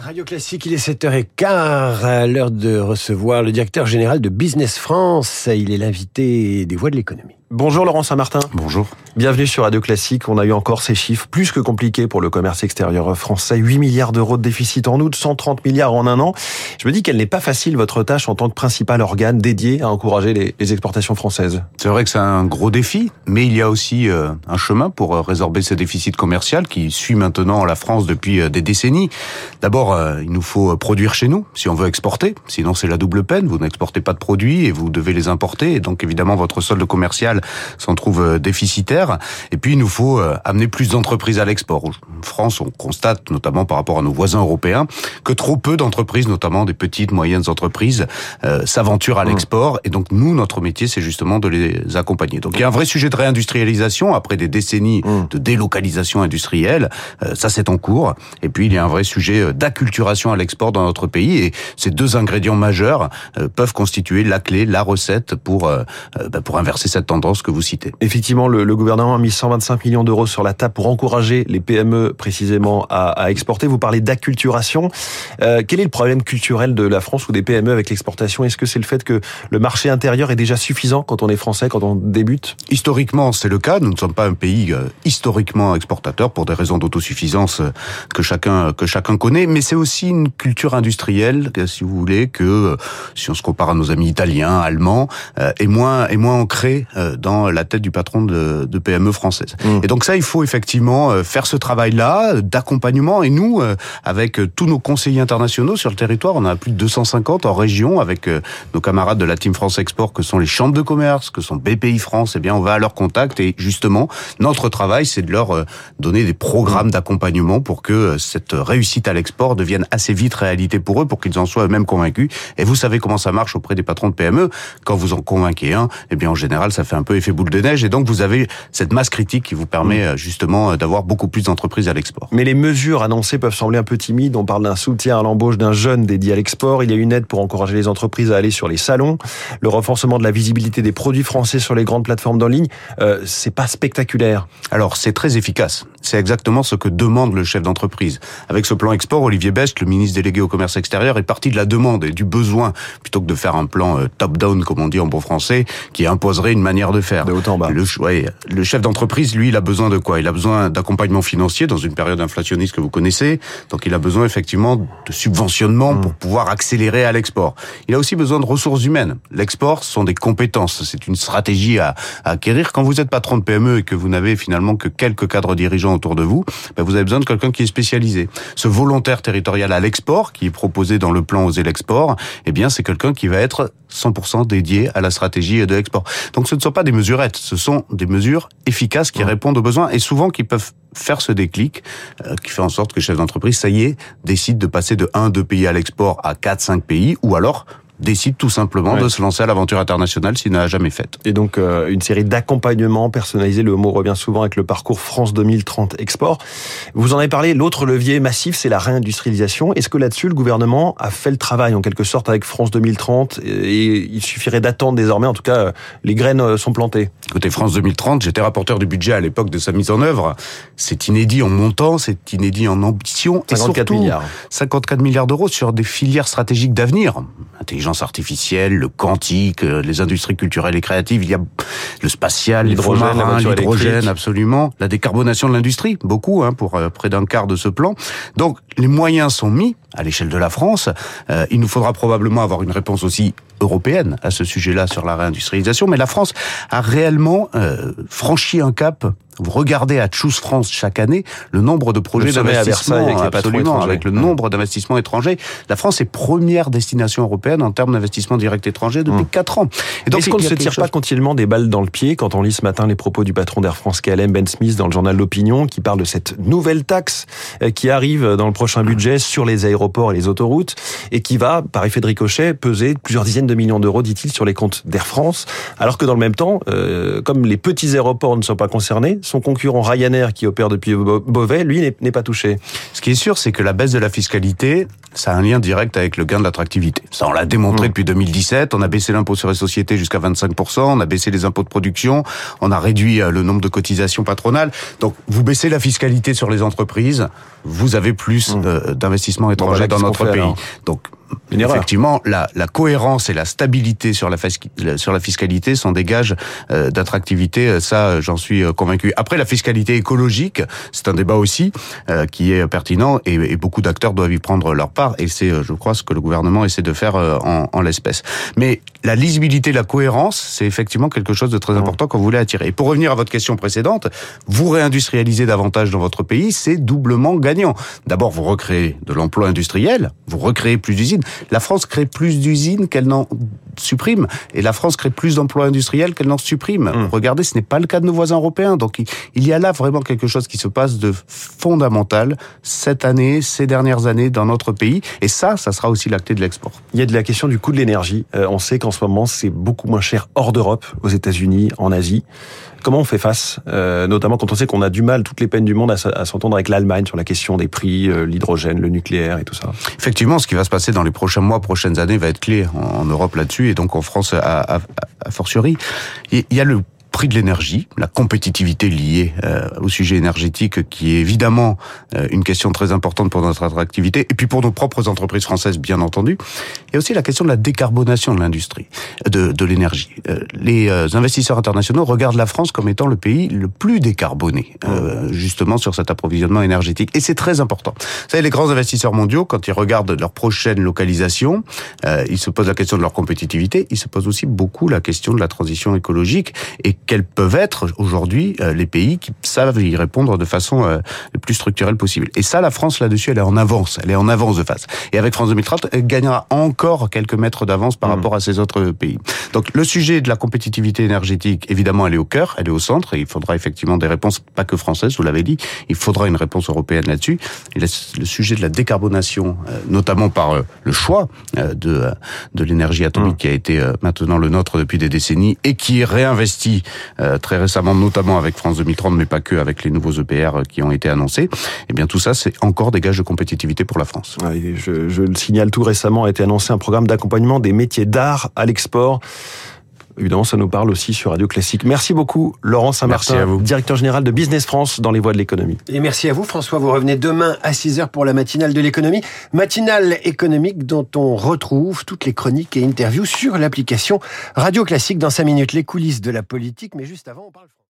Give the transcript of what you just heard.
Radio Classique, il est 7h15, à l'heure de recevoir le directeur général de Business France. Il est l'invité des voix de l'économie. Bonjour Laurent Saint-Martin. Bonjour. Bienvenue sur Radio Classique. On a eu encore ces chiffres plus que compliqués pour le commerce extérieur français. 8 milliards d'euros de déficit en août, 130 milliards en un an. Je me dis qu'elle n'est pas facile votre tâche en tant que principal organe dédié à encourager les, les exportations françaises. C'est vrai que c'est un gros défi, mais il y a aussi euh, un chemin pour euh, résorber ce déficit commercial qui suit maintenant la France depuis euh, des décennies. D'abord, il nous faut produire chez nous si on veut exporter. Sinon, c'est la double peine. Vous n'exportez pas de produits et vous devez les importer. Et donc, évidemment, votre solde commercial s'en trouve déficitaire. Et puis, il nous faut amener plus d'entreprises à l'export. En France, on constate, notamment par rapport à nos voisins européens, que trop peu d'entreprises, notamment des petites, moyennes entreprises, euh, s'aventurent à l'export. Et donc, nous, notre métier, c'est justement de les accompagner. Donc, il y a un vrai sujet de réindustrialisation après des décennies de délocalisation industrielle. Euh, ça, c'est en cours. Et puis, il y a un vrai sujet d'acculturation à l'export dans notre pays. Et ces deux ingrédients majeurs euh, peuvent constituer la clé, la recette pour, bah, pour inverser cette tendance que vous citez. Effectivement, le, le gouvernement a mis 125 millions d'euros sur la table pour encourager les PME précisément à, à exporter. Vous parlez d'acculturation. Euh, quel est le problème culturel de la France ou des PME avec l'exportation? Est-ce que c'est le fait que le marché intérieur est déjà suffisant quand on est français, quand on débute? Historiquement, c'est le cas. Nous ne sommes pas un pays euh, historiquement exportateur pour des raisons d'autosuffisance euh, que chacun que chacun connaît, mais c'est aussi une culture industrielle, si vous voulez, que si on se compare à nos amis italiens, allemands, est moins est moins ancrée dans la tête du patron de, de PME française. Mmh. Et donc ça, il faut effectivement faire ce travail-là d'accompagnement. Et nous, avec tous nos conseillers internationaux sur le territoire, on a plus de 250 en région avec nos camarades de la Team France Export, que sont les chambres de commerce, que sont BPI France. Eh bien, on va à leur contact et justement, notre travail, c'est de leur donner des programmes d'accompagnement pour que cette réussite à l'export devienne assez vite réalité pour eux, pour qu'ils en soient eux-mêmes convaincus. Et vous savez comment ça marche auprès des patrons de PME. Quand vous en convainquez un, eh bien, en général, ça fait un peu effet boule de neige. Et donc, vous avez cette masse critique qui vous permet justement d'avoir beaucoup plus d'entreprises à l'export. Mais les mesures annoncées peuvent sembler un peu timides. On parle d'un soutien à l'embauche d'un jeune dédié à l'export. Il y a une aide pour encourager les entreprises à aller sur les salons. Le renforcement de la visibilité des produits français sur les grandes plateformes en ligne, euh, c'est pas spectaculaire. Alors, c'est très efficace. C'est exactement ce que demande le chef d'entreprise. Avec ce plan export, Olivier Best, le ministre délégué au commerce extérieur, est parti de la demande et du besoin, plutôt que de faire un plan euh, top-down, comme on dit en bon français, qui imposerait une manière de faire. De haut en bas. Le, ouais, le chef d'entreprise, lui, il a besoin de quoi? Il a besoin d'accompagnement financier dans une période inflationniste que vous connaissez. Donc, il a besoin effectivement de subventionnement pour pouvoir accélérer à l'export. Il a aussi besoin de ressources humaines. L'export, ce sont des compétences. C'est une stratégie à, à, acquérir. Quand vous êtes patron de PME et que vous n'avez finalement que quelques cadres dirigeants autour de vous, ben vous avez besoin de quelqu'un qui est spécialisé. Ce volontaire territorial à l'export, qui est proposé dans le plan Oser l'export, eh bien, c'est quelqu'un qui va être 100% dédié à la stratégie de l'export. Donc, ce ne sont pas des mesurettes, ce sont des mesures efficaces qui répondent aux besoins et souvent qui peuvent faire ce déclic euh, qui fait en sorte que le chef d'entreprise, ça y est, décide de passer de 1, 2 pays à l'export à 4, 5 pays, ou alors décide tout simplement ouais. de se lancer à l'aventure internationale s'il n'a jamais fait. Et donc euh, une série d'accompagnements personnalisés, le mot revient souvent avec le parcours France 2030 Export. Vous en avez parlé, l'autre levier massif, c'est la réindustrialisation. Est-ce que là-dessus, le gouvernement a fait le travail en quelque sorte avec France 2030 et il suffirait d'attendre désormais, en tout cas, les graines sont plantées? Côté France 2030, j'étais rapporteur du budget à l'époque de sa mise en œuvre. C'est inédit en montant, c'est inédit en ambition. 54 et surtout, milliards. 54 milliards d'euros sur des filières stratégiques d'avenir. Intelligence artificielle, le quantique, les industries culturelles et créatives, il y a le spatial, l'hydrogène, l'hydrogène, absolument, la décarbonation de l'industrie, beaucoup, hein, pour euh, près d'un quart de ce plan. Donc, les moyens sont mis à l'échelle de la France. Euh, il nous faudra probablement avoir une réponse aussi européenne à ce sujet-là sur la réindustrialisation, mais la France a réellement euh, franchi un cap. Vous regardez à Choose France chaque année le nombre de projets d'investissement avec, absolument, avec le nombre d'investissements étrangers. La France est première destination européenne en termes d'investissement direct étranger depuis hum. 4 ans. Et donc, est-ce qu'on ne se tire chose... pas continuellement des balles dans le pied quand on lit ce matin les propos du patron d'Air France KLM, Ben Smith, dans le journal L'Opinion, qui parle de cette nouvelle taxe euh, qui arrive dans le prochain budget sur les aéroports et les autoroutes et qui va, par effet de ricochet, peser plusieurs dizaines de millions d'euros, dit-il, sur les comptes d'Air France, alors que dans le même temps, euh, comme les petits aéroports ne sont pas concernés, son concurrent Ryanair, qui opère depuis Beauvais, lui, n'est pas touché. Ce qui est sûr, c'est que la baisse de la fiscalité, ça a un lien direct avec le gain de l'attractivité. Ça, on l'a démontré mmh. depuis 2017. On a baissé l'impôt sur les sociétés jusqu'à 25%. On a baissé les impôts de production. On a réduit le nombre de cotisations patronales. Donc, vous baissez la fiscalité sur les entreprises. Vous avez plus mmh. d'investissements étrangers dans notre pays. Donc effectivement, la, la, cohérence et la stabilité sur la, sur la fiscalité sont des gages euh, d'attractivité. Ça, j'en suis euh, convaincu. Après, la fiscalité écologique, c'est un débat aussi euh, qui est pertinent et, et beaucoup d'acteurs doivent y prendre leur part. Et c'est, je crois, ce que le gouvernement essaie de faire en, en l'espèce. Mais la lisibilité, la cohérence, c'est effectivement quelque chose de très important qu'on voulait attirer. Et pour revenir à votre question précédente, vous réindustrialisez davantage dans votre pays, c'est doublement gagnant. D'abord, vous recréez de l'emploi industriel, vous recréez plus d'usines. La France crée plus d'usines qu'elle n'en supprime, et la France crée plus d'emplois industriels qu'elle n'en supprime. Mmh. Regardez, ce n'est pas le cas de nos voisins européens. Donc il y a là vraiment quelque chose qui se passe de fondamental cette année, ces dernières années dans notre pays, et ça, ça sera aussi la clé de l'export. Il y a de la question du coût de l'énergie. Euh, on sait qu'en ce moment, c'est beaucoup moins cher hors d'Europe, aux États-Unis, en Asie. Comment on fait face, euh, notamment quand on sait qu'on a du mal, toutes les peines du monde, à s'entendre avec l'Allemagne sur la question des prix, euh, l'hydrogène, le nucléaire et tout ça? Effectivement, ce qui va se passer dans les prochains mois, prochaines années va être clé en, Europe là-dessus et donc en France à, à fortiori. Il y a le prix de l'énergie, la compétitivité liée euh, au sujet énergétique, qui est évidemment euh, une question très importante pour notre attractivité, et puis pour nos propres entreprises françaises, bien entendu. A aussi la question de la décarbonation de l'industrie, de, de l'énergie. Euh, les investisseurs internationaux regardent la France comme étant le pays le plus décarboné, justement sur cet approvisionnement énergétique, et c'est très important. Vous savez, les grands investisseurs mondiaux, quand ils regardent leur prochaine localisation, ils se posent la question de leur compétitivité, ils se posent aussi beaucoup la question de la transition écologique, et quels peuvent être aujourd'hui euh, les pays qui savent y répondre de façon euh, le plus structurelle possible. Et ça, la France là-dessus, elle est en avance, elle est en avance de face. Et avec France 2030, elle gagnera encore quelques mètres d'avance par mmh. rapport à ces autres pays. Donc le sujet de la compétitivité énergétique, évidemment, elle est au cœur, elle est au centre, et il faudra effectivement des réponses, pas que françaises, vous l'avez dit, il faudra une réponse européenne là-dessus. Le sujet de la décarbonation, euh, notamment par le choix de, de l'énergie atomique mmh. qui a été maintenant le nôtre depuis des décennies et qui est réinvesti très récemment, notamment avec France 2030, mais pas que, avec les nouveaux EPR qui ont été annoncés. Eh bien, tout ça, c'est encore des gages de compétitivité pour la France. je, je le signale, tout récemment a été annoncé un programme d'accompagnement des métiers d'art à l'export. Évidemment, ça nous parle aussi sur Radio Classique. Merci beaucoup, Laurent Saint-Martin, directeur général de Business France dans les voies de l'économie. Et merci à vous, François. Vous revenez demain à 6h pour la matinale de l'économie. Matinale économique dont on retrouve toutes les chroniques et interviews sur l'application Radio Classique dans 5 minutes. Les coulisses de la politique. Mais juste avant, on parle